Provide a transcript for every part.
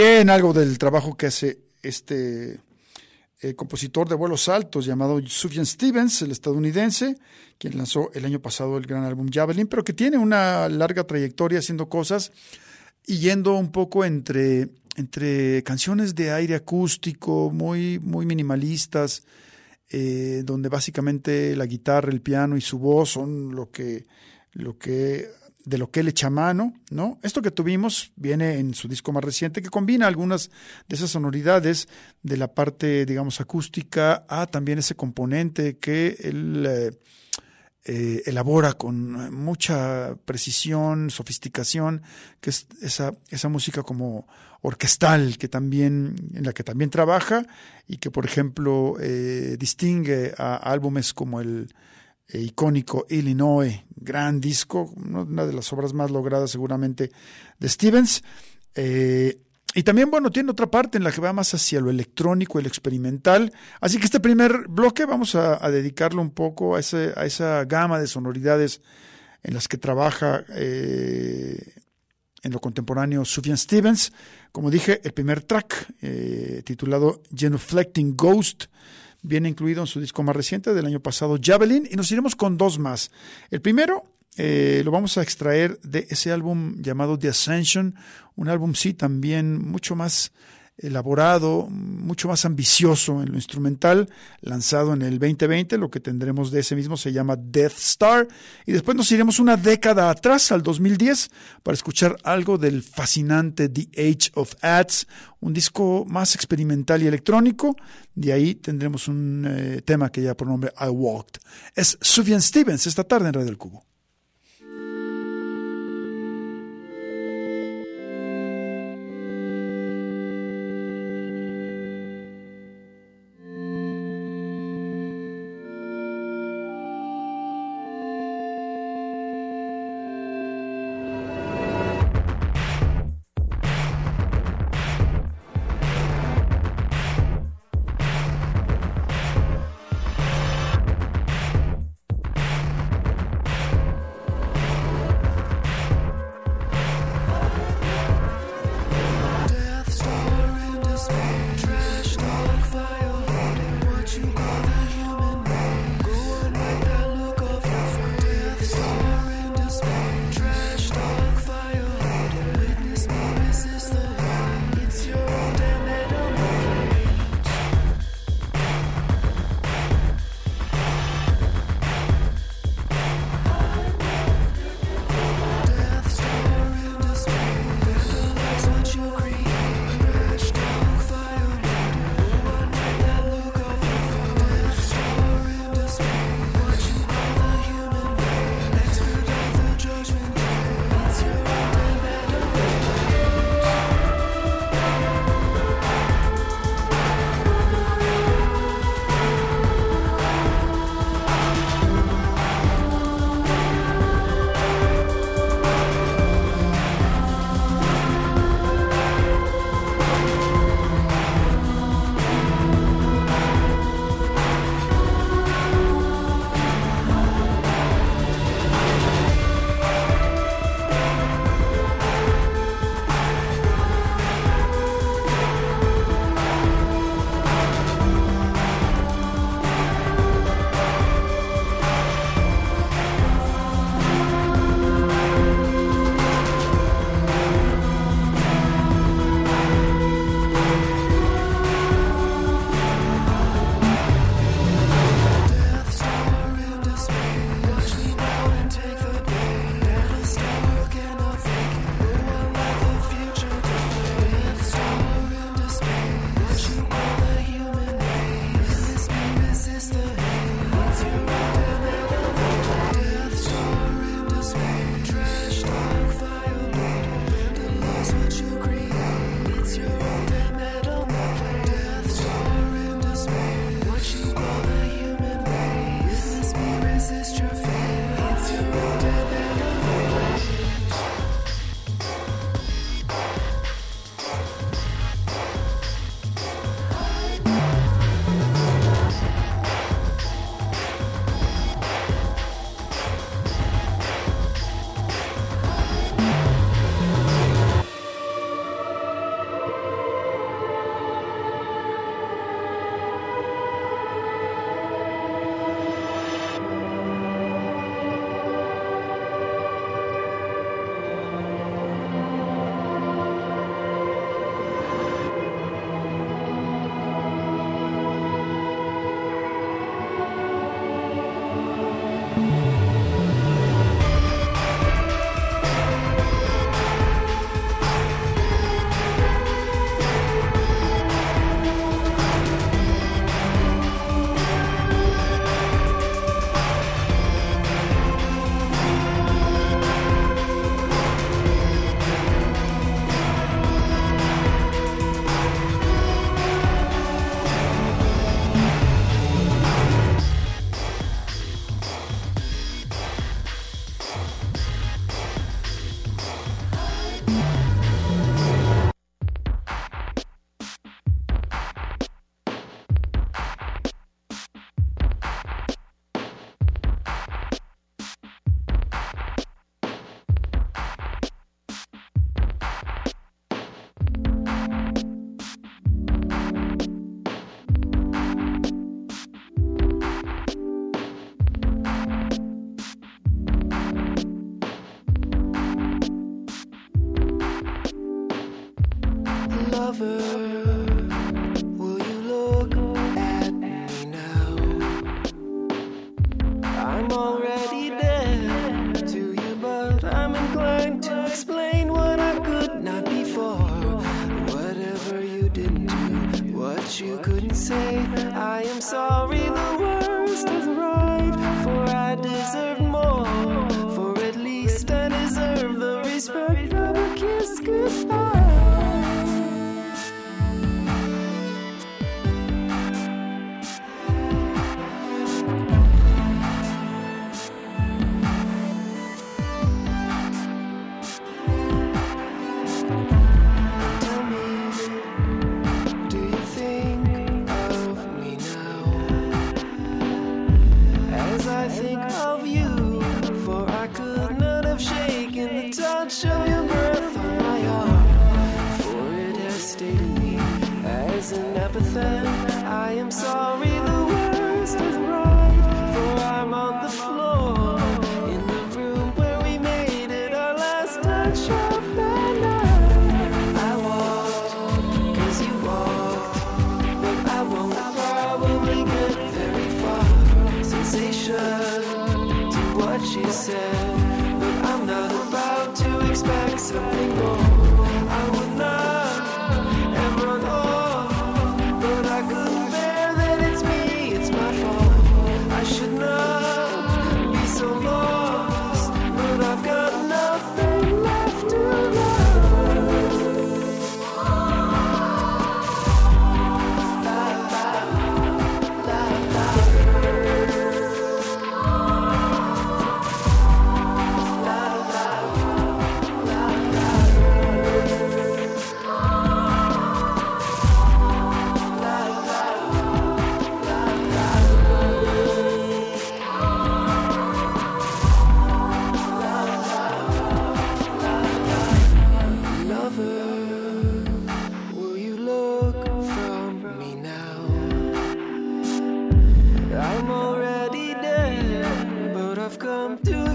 Bien, algo del trabajo que hace este eh, compositor de vuelos altos llamado Sufjan Stevens, el estadounidense, quien lanzó el año pasado el gran álbum Javelin, pero que tiene una larga trayectoria haciendo cosas y yendo un poco entre, entre canciones de aire acústico muy, muy minimalistas, eh, donde básicamente la guitarra, el piano y su voz son lo que, lo que de lo que él echa mano, ¿no? Esto que tuvimos viene en su disco más reciente, que combina algunas de esas sonoridades de la parte, digamos, acústica a también ese componente que él eh, eh, elabora con mucha precisión, sofisticación, que es esa, esa música como orquestal que también, en la que también trabaja y que, por ejemplo, eh, distingue a álbumes como el eh, icónico Illinois, gran disco, una de las obras más logradas seguramente de Stevens. Eh, y también, bueno, tiene otra parte en la que va más hacia lo electrónico, el experimental. Así que este primer bloque vamos a, dedicarlo un poco a, a, esa gama de sonoridades en las que trabaja eh, en lo contemporáneo Sufjan Stevens. Como dije, el primer track, eh, titulado Genuflecting Ghost, viene incluido en su disco más reciente del año pasado, Javelin, y nos iremos con dos más. El primero eh, lo vamos a extraer de ese álbum llamado The Ascension, un álbum sí también mucho más elaborado, mucho más ambicioso en lo instrumental, lanzado en el 2020, lo que tendremos de ese mismo se llama Death Star, y después nos iremos una década atrás, al 2010, para escuchar algo del fascinante The Age of Ads, un disco más experimental y electrónico, de ahí tendremos un eh, tema que ya por nombre I Walked. Es Sufjan Stevens esta tarde en Radio del Cubo.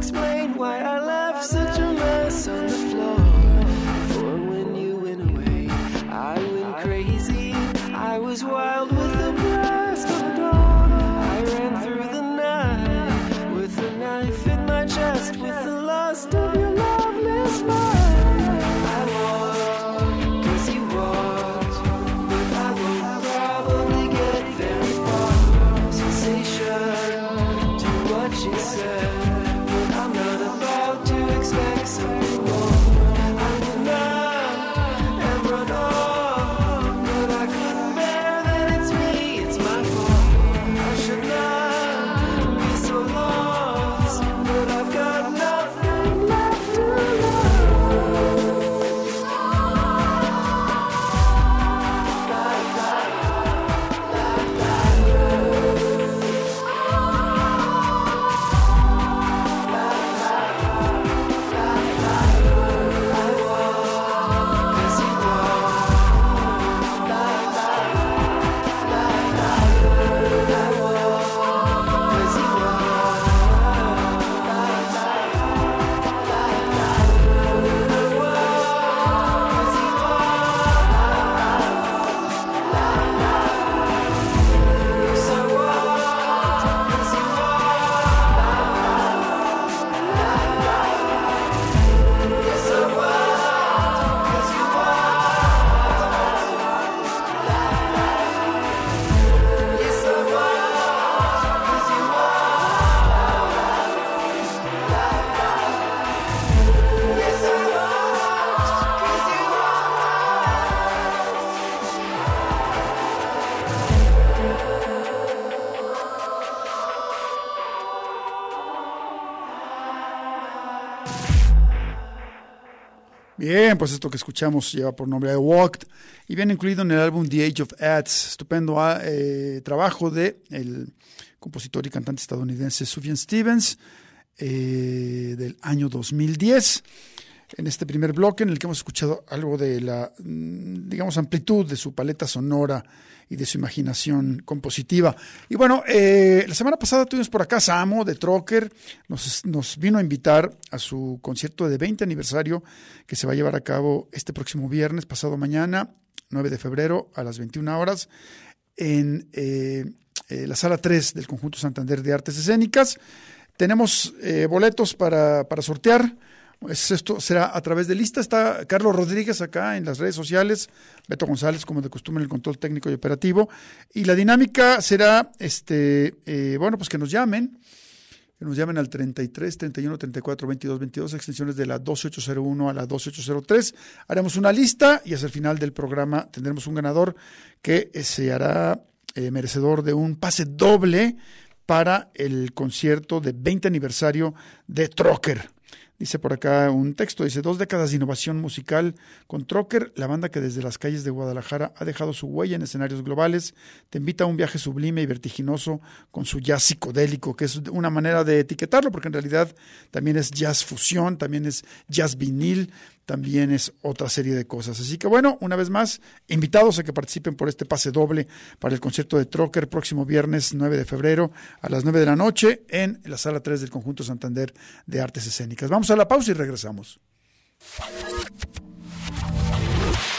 Express. Pues esto que escuchamos lleva por nombre I Walked y viene incluido en el álbum The Age of Ads, estupendo ah, eh, trabajo de el compositor y cantante estadounidense Sufjan Stevens eh, del año 2010 en este primer bloque en el que hemos escuchado algo de la, mm, digamos, amplitud de su paleta sonora y de su imaginación compositiva. Y bueno, eh, la semana pasada tuvimos por acá Samo de Trocker, nos, nos, vino a invitar a su concierto de 20 aniversario que se va a llevar a cabo este próximo viernes, pasado mañana, 9 de febrero, a las 21 horas, en eh, eh, la sala 3 del Conjunto Santander de Artes Escénicas. Tenemos eh, boletos para, para sortear. Es- Esto será a través de lista. Está Carlos Rodríguez acá en las redes sociales, Beto González, como de costumbre, en el control técnico y operativo. Y la dinámica será, este, eh, bueno, pues que nos llamen, que nos llamen al 33 31 34 22 22, extensiones de la 12801 a la 12803. Haremos una lista y hacia el final del programa tendremos un ganador que eh, se hará eh, merecedor de un pase doble para el concierto de 20 aniversario de Trocker. Dice por acá un texto, dice, dos décadas de innovación musical con Trocker, la banda que desde las calles de Guadalajara ha dejado su huella en escenarios globales, te invita a un viaje sublime y vertiginoso con su jazz psicodélico, que es una manera de etiquetarlo, porque en realidad también es jazz fusión, también es jazz vinil, también es otra serie de cosas. Así que bueno, una vez más, invitados a que participen por este pase doble para el concierto de Trocker próximo viernes 9 de febrero a las 9 de la noche en la sala 3 del Conjunto Santander de Artes Escénicas. Vamos a la pausa y regresamos.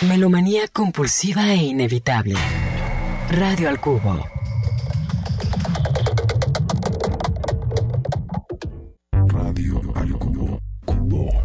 Melomanía compulsiva e inevitable. Radio al Cubo. Radio al cubo. Cubo.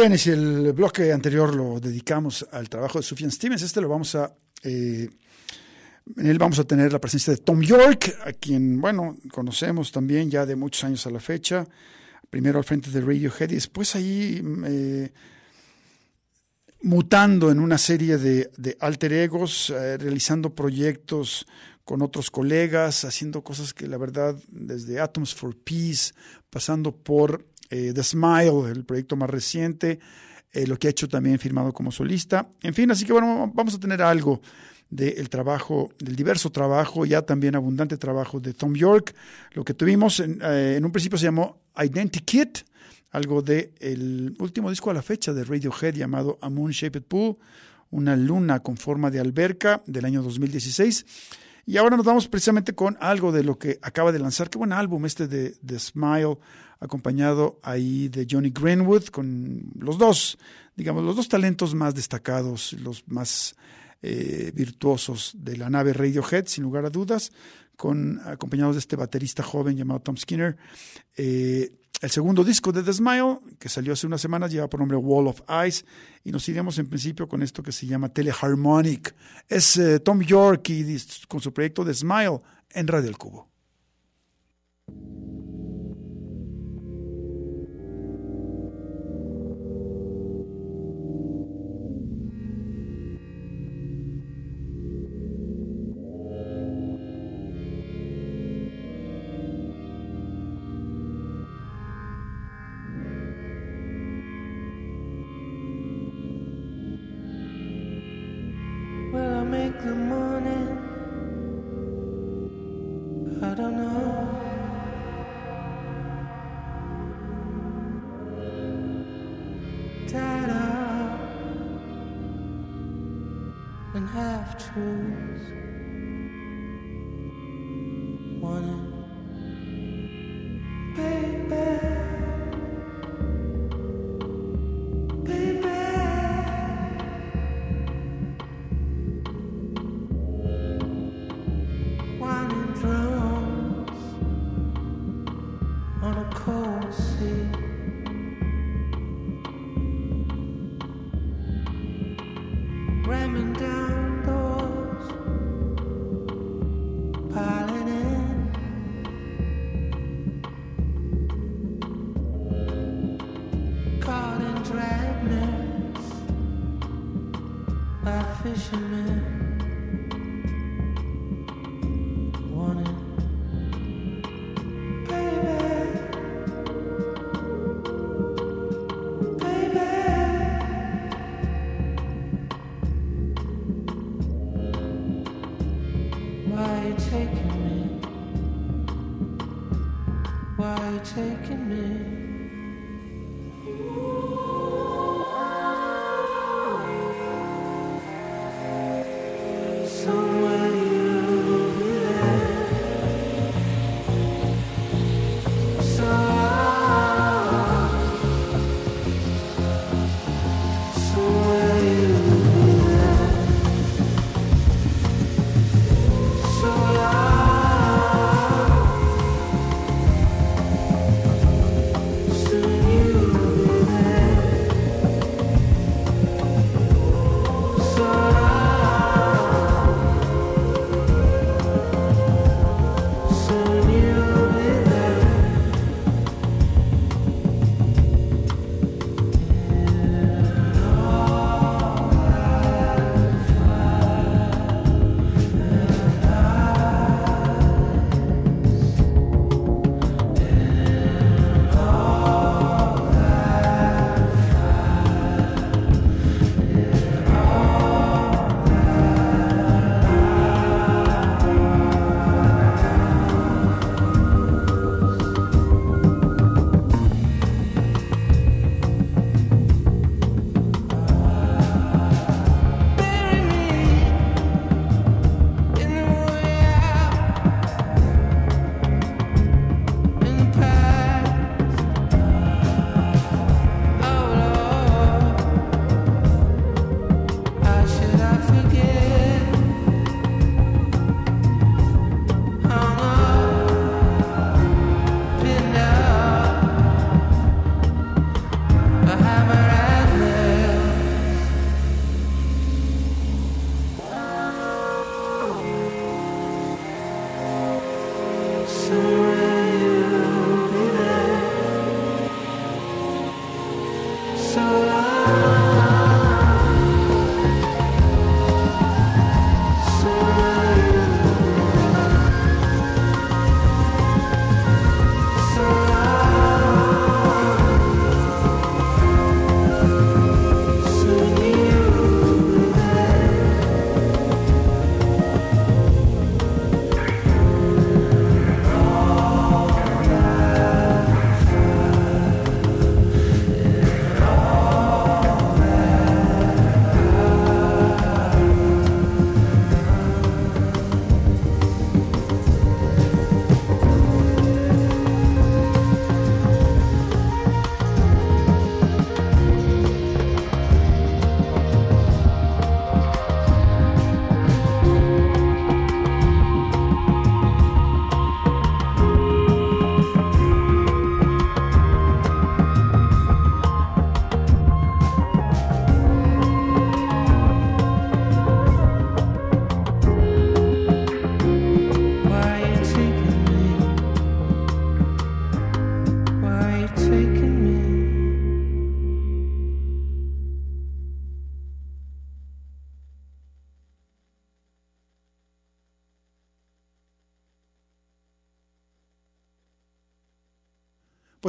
Bien, y si el bloque anterior lo dedicamos al trabajo de Sufjan Stevens, este lo vamos a... eh, en él vamos a tener la presencia de Tom York, a quien, bueno, conocemos también ya de muchos años a la fecha. Primero al frente de Radiohead y después ahí eh, mutando en una serie de, de alter egos, eh, realizando proyectos con otros colegas, haciendo cosas que la verdad, desde Atoms for Peace, pasando por eh, The Smile, el proyecto más reciente, eh, lo que ha hecho también firmado como solista. En fin, así que bueno, vamos a tener algo del trabajo, del diverso trabajo, ya también abundante trabajo de Tom York. Lo que tuvimos en, eh, un principio se llamó Identikit, algo del el último disco a la fecha de Radiohead llamado A Moon Shaped Pool, una luna con forma de alberca del año 2016. Y ahora nos vamos precisamente con algo de lo que acaba de lanzar. Qué buen álbum este de, de Smile, acompañado ahí de Johnny Greenwood, con los dos, digamos, los dos talentos más destacados, los más eh, virtuosos de la nave Radiohead, sin lugar a dudas, con, acompañados de este baterista joven llamado Tom Skinner. Eh, el segundo disco de The Smile, que salió hace unas semanas, lleva por nombre Wall of Ice, y nos iremos en principio con esto que se llama Teleharmonic. Es eh, Tom York y con su proyecto The Smile en Radio El Cubo. fisherman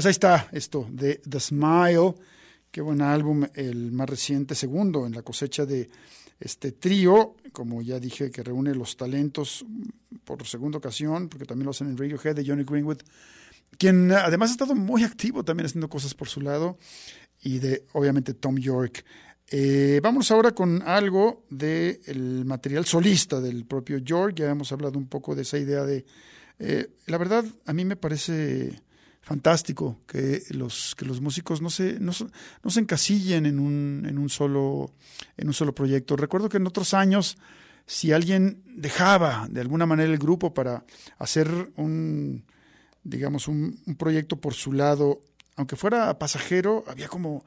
Pues ahí está esto de The Smile, qué buen álbum, el más reciente, segundo en la cosecha de este trío, como ya dije, que reúne los talentos por segunda ocasión, porque también lo hacen en Radiohead de Johnny Greenwood, quien además ha estado muy activo también haciendo cosas por su lado, y de obviamente Tom York. Eh, vamos ahora con algo del material solista del propio York, ya hemos hablado un poco de esa idea de... eh, la verdad, a mí me parece fantástico que los, que los músicos no se, no, no se encasillen en un, en, un solo, en un solo proyecto. Recuerdo que en otros años, si alguien dejaba de alguna manera el grupo para hacer un, digamos, un, un proyecto por su lado, aunque fuera pasajero, había como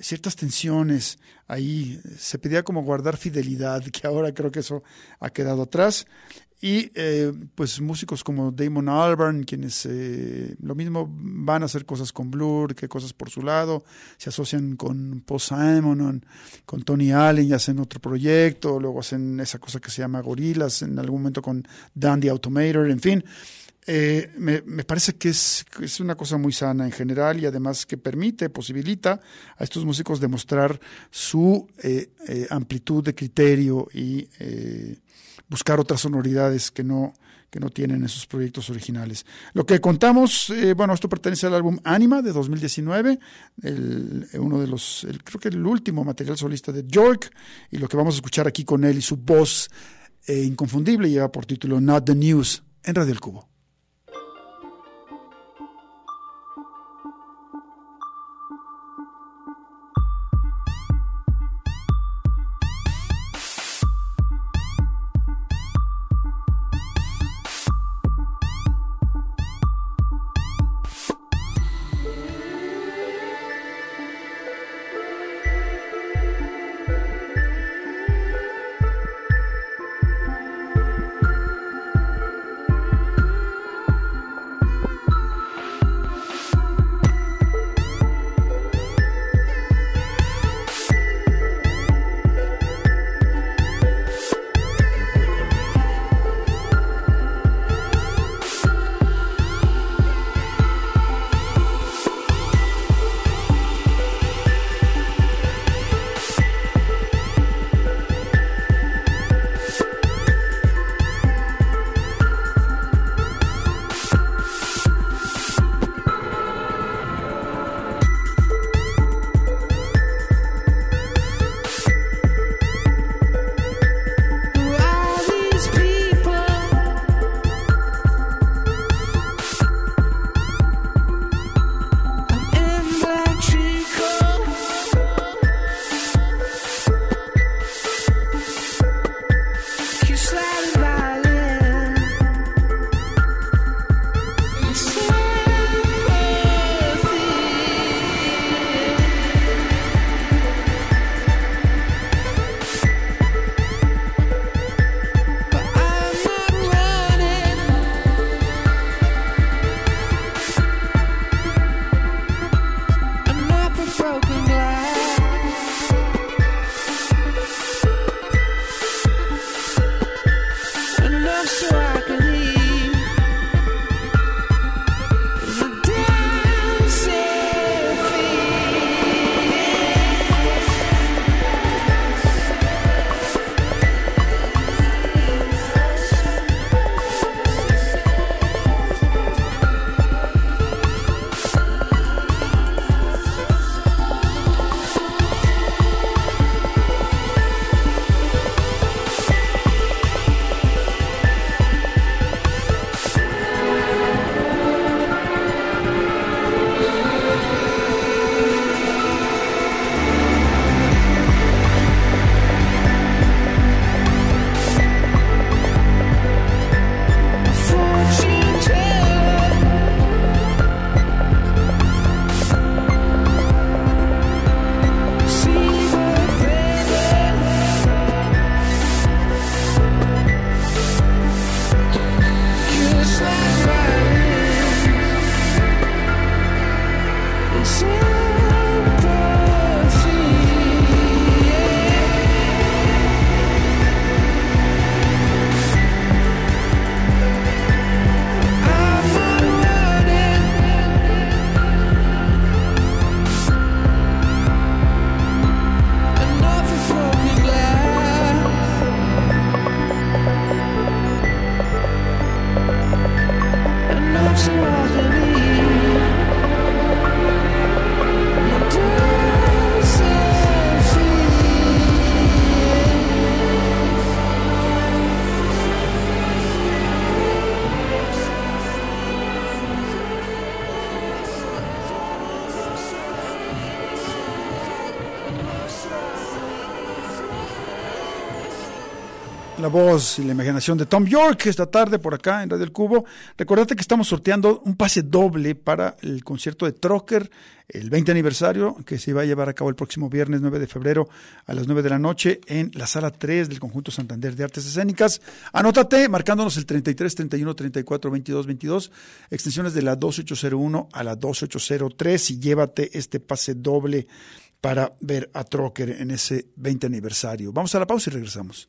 ciertas tensiones ahí, se pedía como guardar fidelidad, que ahora creo que eso ha quedado atrás. Y eh, pues músicos como Damon Albarn, quienes eh, lo mismo van a hacer cosas con Blur que cosas por su lado, se asocian con Paul Simon, con Tony Allen y hacen otro proyecto, luego hacen esa cosa que se llama Gorilas, en algún momento con Dandy Automator, en fin. Eh, me, me parece que es, es una cosa muy sana en general y además que permite, posibilita a estos músicos demostrar su eh, eh, amplitud de criterio y buscar otras sonoridades que no, que no tienen en sus proyectos originales. Lo que contamos, eh, bueno, esto pertenece al álbum Anima de 2019, el, uno de los, creo que el último material solista de York, y lo que vamos a escuchar aquí con él y su voz eh, inconfundible lleva por título Not the News en Radio El Cubo. La voz y la imaginación de Tom York esta tarde por acá en Radio El Cubo. Recordate que estamos sorteando un pase doble para el concierto de Trocker, el 20 aniversario, que se va a llevar a cabo el próximo viernes 9 de febrero a las 9 de la noche en la sala 3 del Conjunto Santander de Artes Escénicas. Anótate marcándonos el 33 31 34 22 22, extensiones de la 2801 a la 2803 y llévate este pase doble para ver a Trocker en ese 20 aniversario. Vamos a la pausa y regresamos.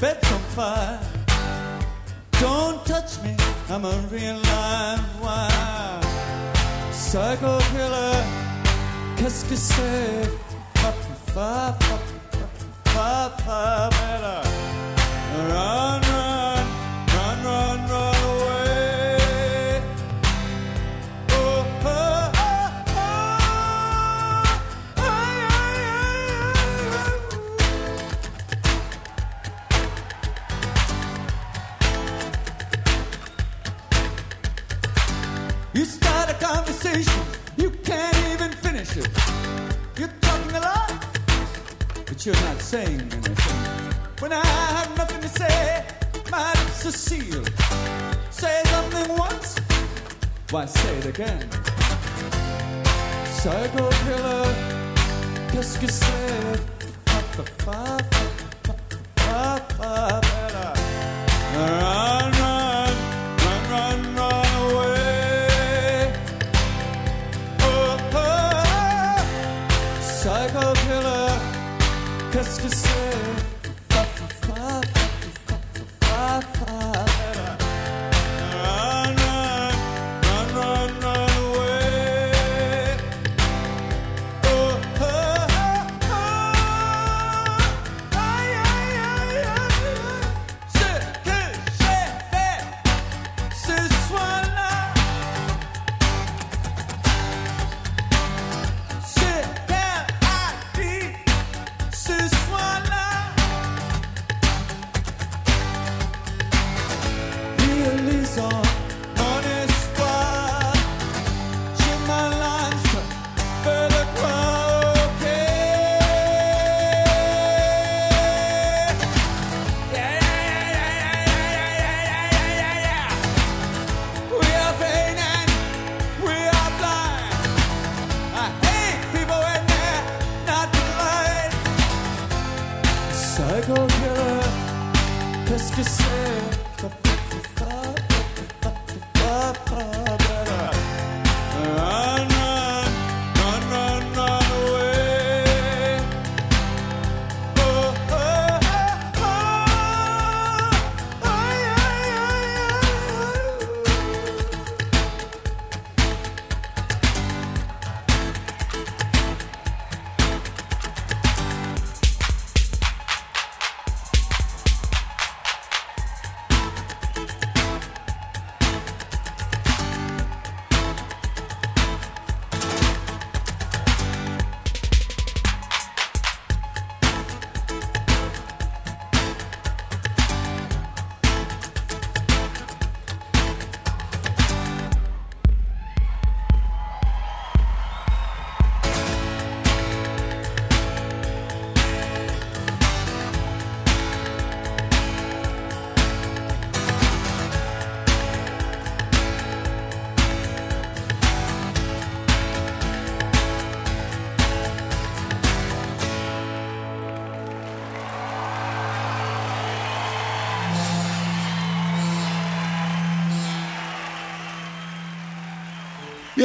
Bed's on fire. Don't touch me, I'm a real live wire. Psycho killer, qu'est-ce que c'est? Fa, fa, fa, fa, fa, conversation, you can't even finish it. You're talking a lot, but you're not saying anything. When I have nothing to say, are sealed. Say something once, why say it again? Psycho killer, qu'est-ce que c'est?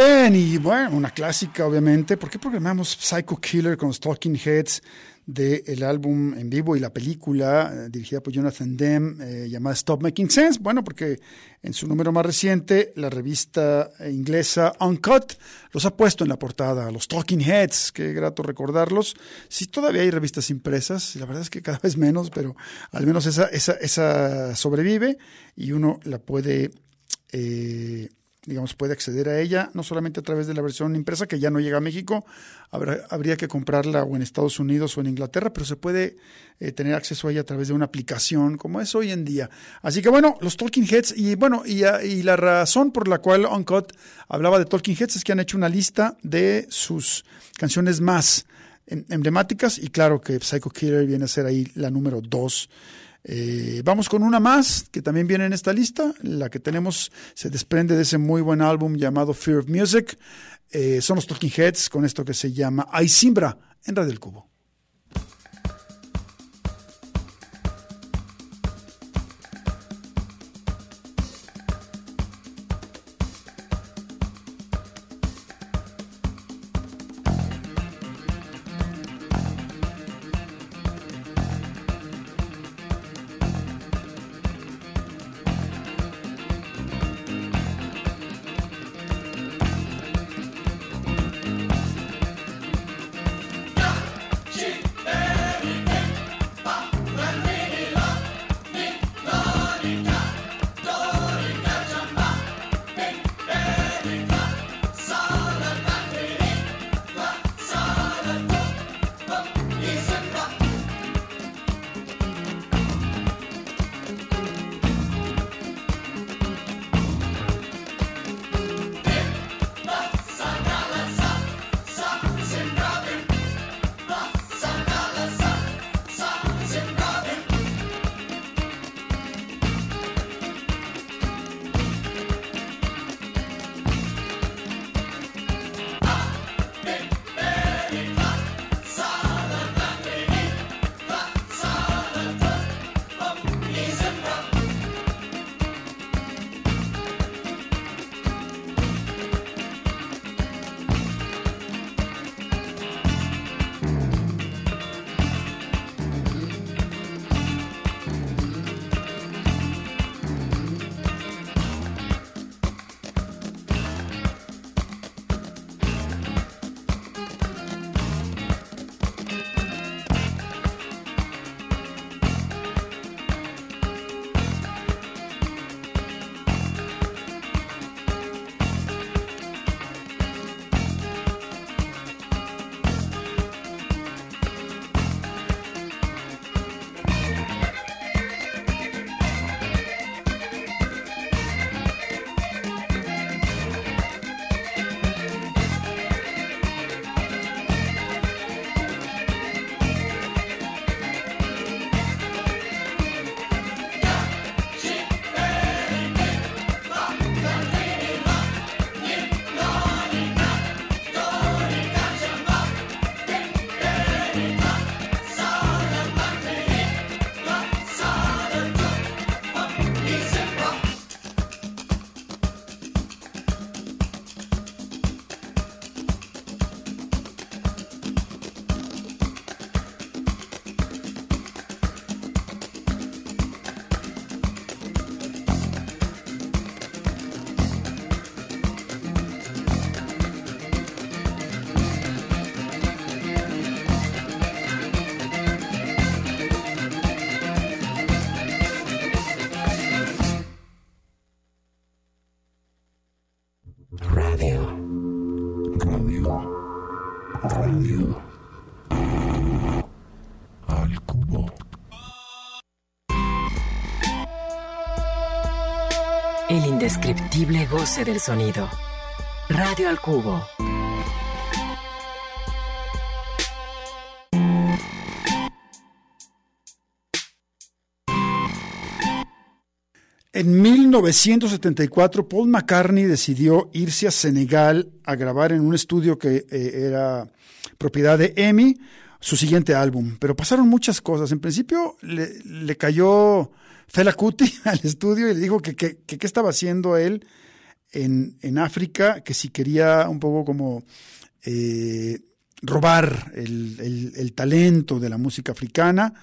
Y bueno, una clásica, obviamente. ¿Por qué programamos Psycho Killer con los Talking Heads del álbum en vivo y la película eh, dirigida por Jonathan Demme eh, llamada Stop Making Sense? Bueno, porque en su número más reciente, la revista inglesa Uncut los ha puesto en la portada, los Talking Heads. Qué grato recordarlos. Sí, todavía hay revistas impresas, la verdad es que cada vez menos, pero al menos esa, esa, esa sobrevive y uno la puede. Eh, digamos, puede acceder a ella, no solamente a través de la versión impresa, que ya no llega a México, habrá, habría que comprarla o en Estados Unidos o en Inglaterra, pero se puede eh, tener acceso a ella a través de una aplicación, como es hoy en día. Así que bueno, los Talking Heads, y bueno, y, la razón por la cual Uncut hablaba de Talking Heads es que han hecho una lista de sus canciones más em, emblemáticas, y claro que Psycho Killer viene a ser ahí la número dos. Eh, vamos con una más que también viene en esta lista. La que tenemos se desprende de ese muy buen álbum llamado Fear of Music. Eh, son los Talking Heads con esto que se llama Aisimbra en Radio del Cubo. El indescriptible goce del sonido. Radio al cubo. En 1974, Paul McCartney decidió irse a Senegal a grabar en un estudio que eh, era propiedad de EMI su siguiente álbum. Pero pasaron muchas cosas. En principio le, le cayó Fela Kuti al estudio y le dijo que qué estaba haciendo él en, en África, que si quería un poco como eh, robar el, el, talento de la música africana,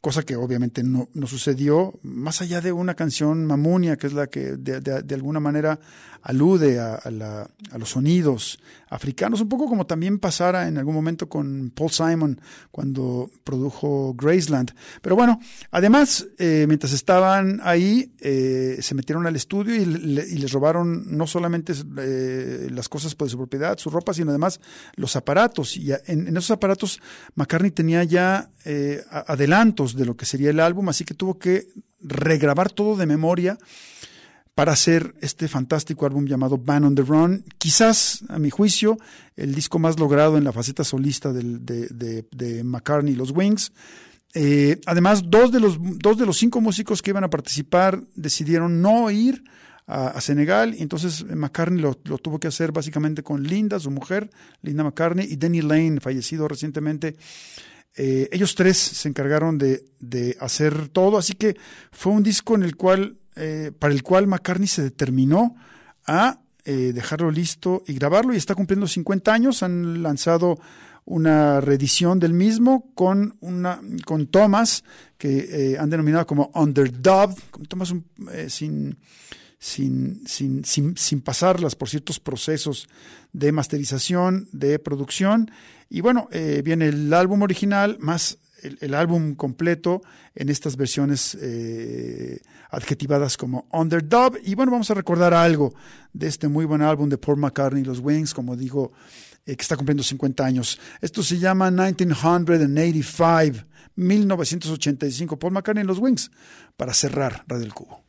cosa que obviamente no, no, sucedió, más allá de una canción mamunia, que es la que de, de, alguna manera alude a, la, a, los sonidos africanos, un poco como también pasara en algún momento con Paul Simon cuando produjo Graceland. Pero bueno, además, eh, mientras estaban ahí, eh, se metieron al estudio y, le, y, les robaron no solamente eh, las cosas por su propiedad, su ropa, sino además los aparatos. Y en, en esos aparatos McCartney tenía ya eh, adelantos de lo que sería el álbum, así que tuvo que regrabar todo de memoria para hacer este fantástico álbum llamado Band on the Run, quizás, a mi juicio, el disco más logrado en la faceta solista de, McCartney y los Wings. Eh, además, dos de, los, dos de los cinco músicos que iban a participar decidieron no ir a, Senegal, y entonces McCartney lo, tuvo que hacer básicamente con Linda, su mujer, Linda McCartney, y Danny Lane, fallecido recientemente. Eh, ellos tres se encargaron de hacer todo, así que fue un disco en el cual eh, para el cual McCartney se determinó a eh, dejarlo listo y grabarlo y está cumpliendo 50 años. Han lanzado una reedición del mismo con, una, con tomas que eh, han denominado como underdubbed, tomas un, sin, sin, sin, sin, pasarlas por ciertos procesos de masterización, de producción. Y bueno, viene el álbum original más el, álbum completo en estas versiones eh, adjetivadas como underdub. Y bueno, vamos a recordar algo de este muy buen álbum de Paul McCartney y los Wings, como digo, eh, que está cumpliendo 50 años. Esto se llama 1985, 1985, Paul McCartney y los Wings, para cerrar Radio Cubo.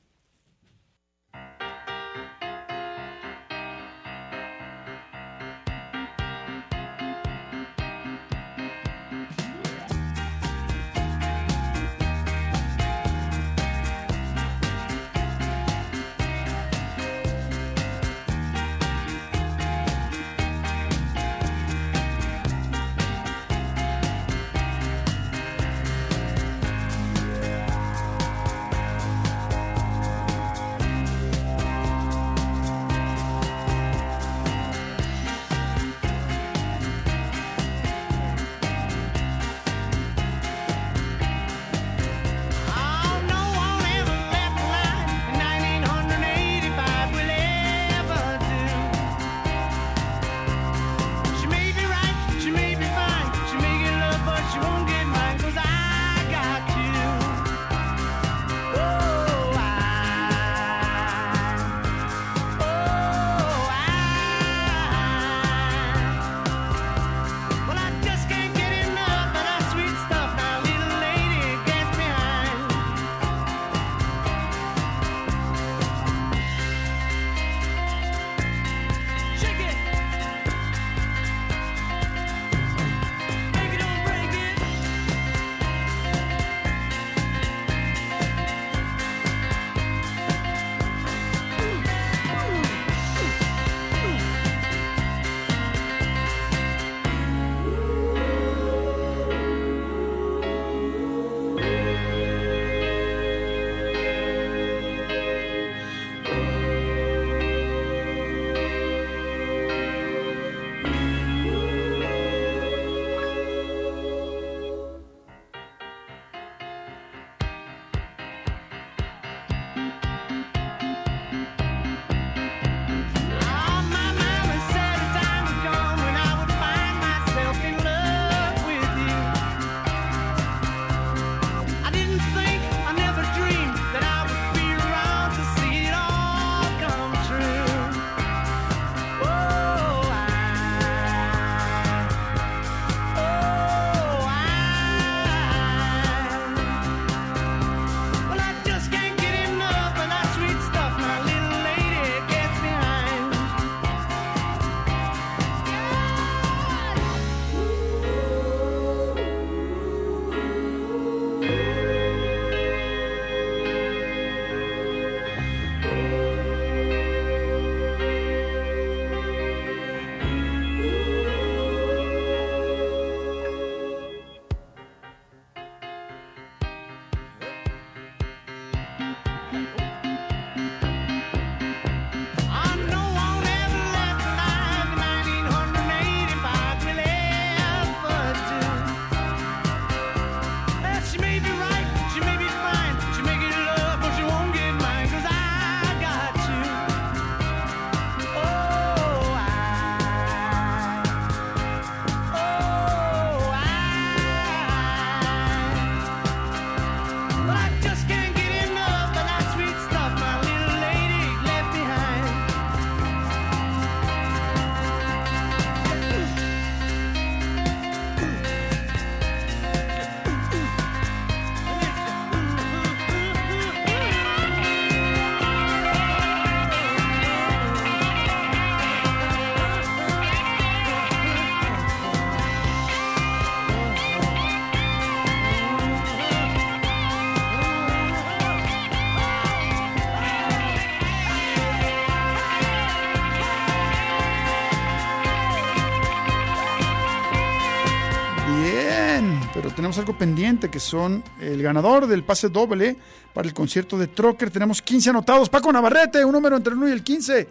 Tenemos algo pendiente que son el ganador del pase doble para el concierto de Trocker. Tenemos 15 anotados. Paco Navarrete, un número entre el 1 y el 15.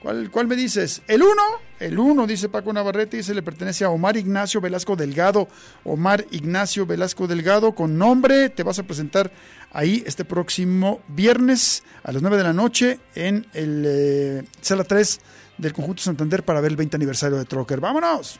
¿Cuál, cuál me dices? ¿El 1? El 1, dice Paco Navarrete, y se le pertenece a Omar Ignacio Velasco Delgado. Omar Ignacio Velasco Delgado, con nombre. Te vas a presentar ahí este próximo viernes a las 9 de la noche en el eh, sala 3 del Conjunto Santander para ver el 20 aniversario de Trocker. ¡Vámonos!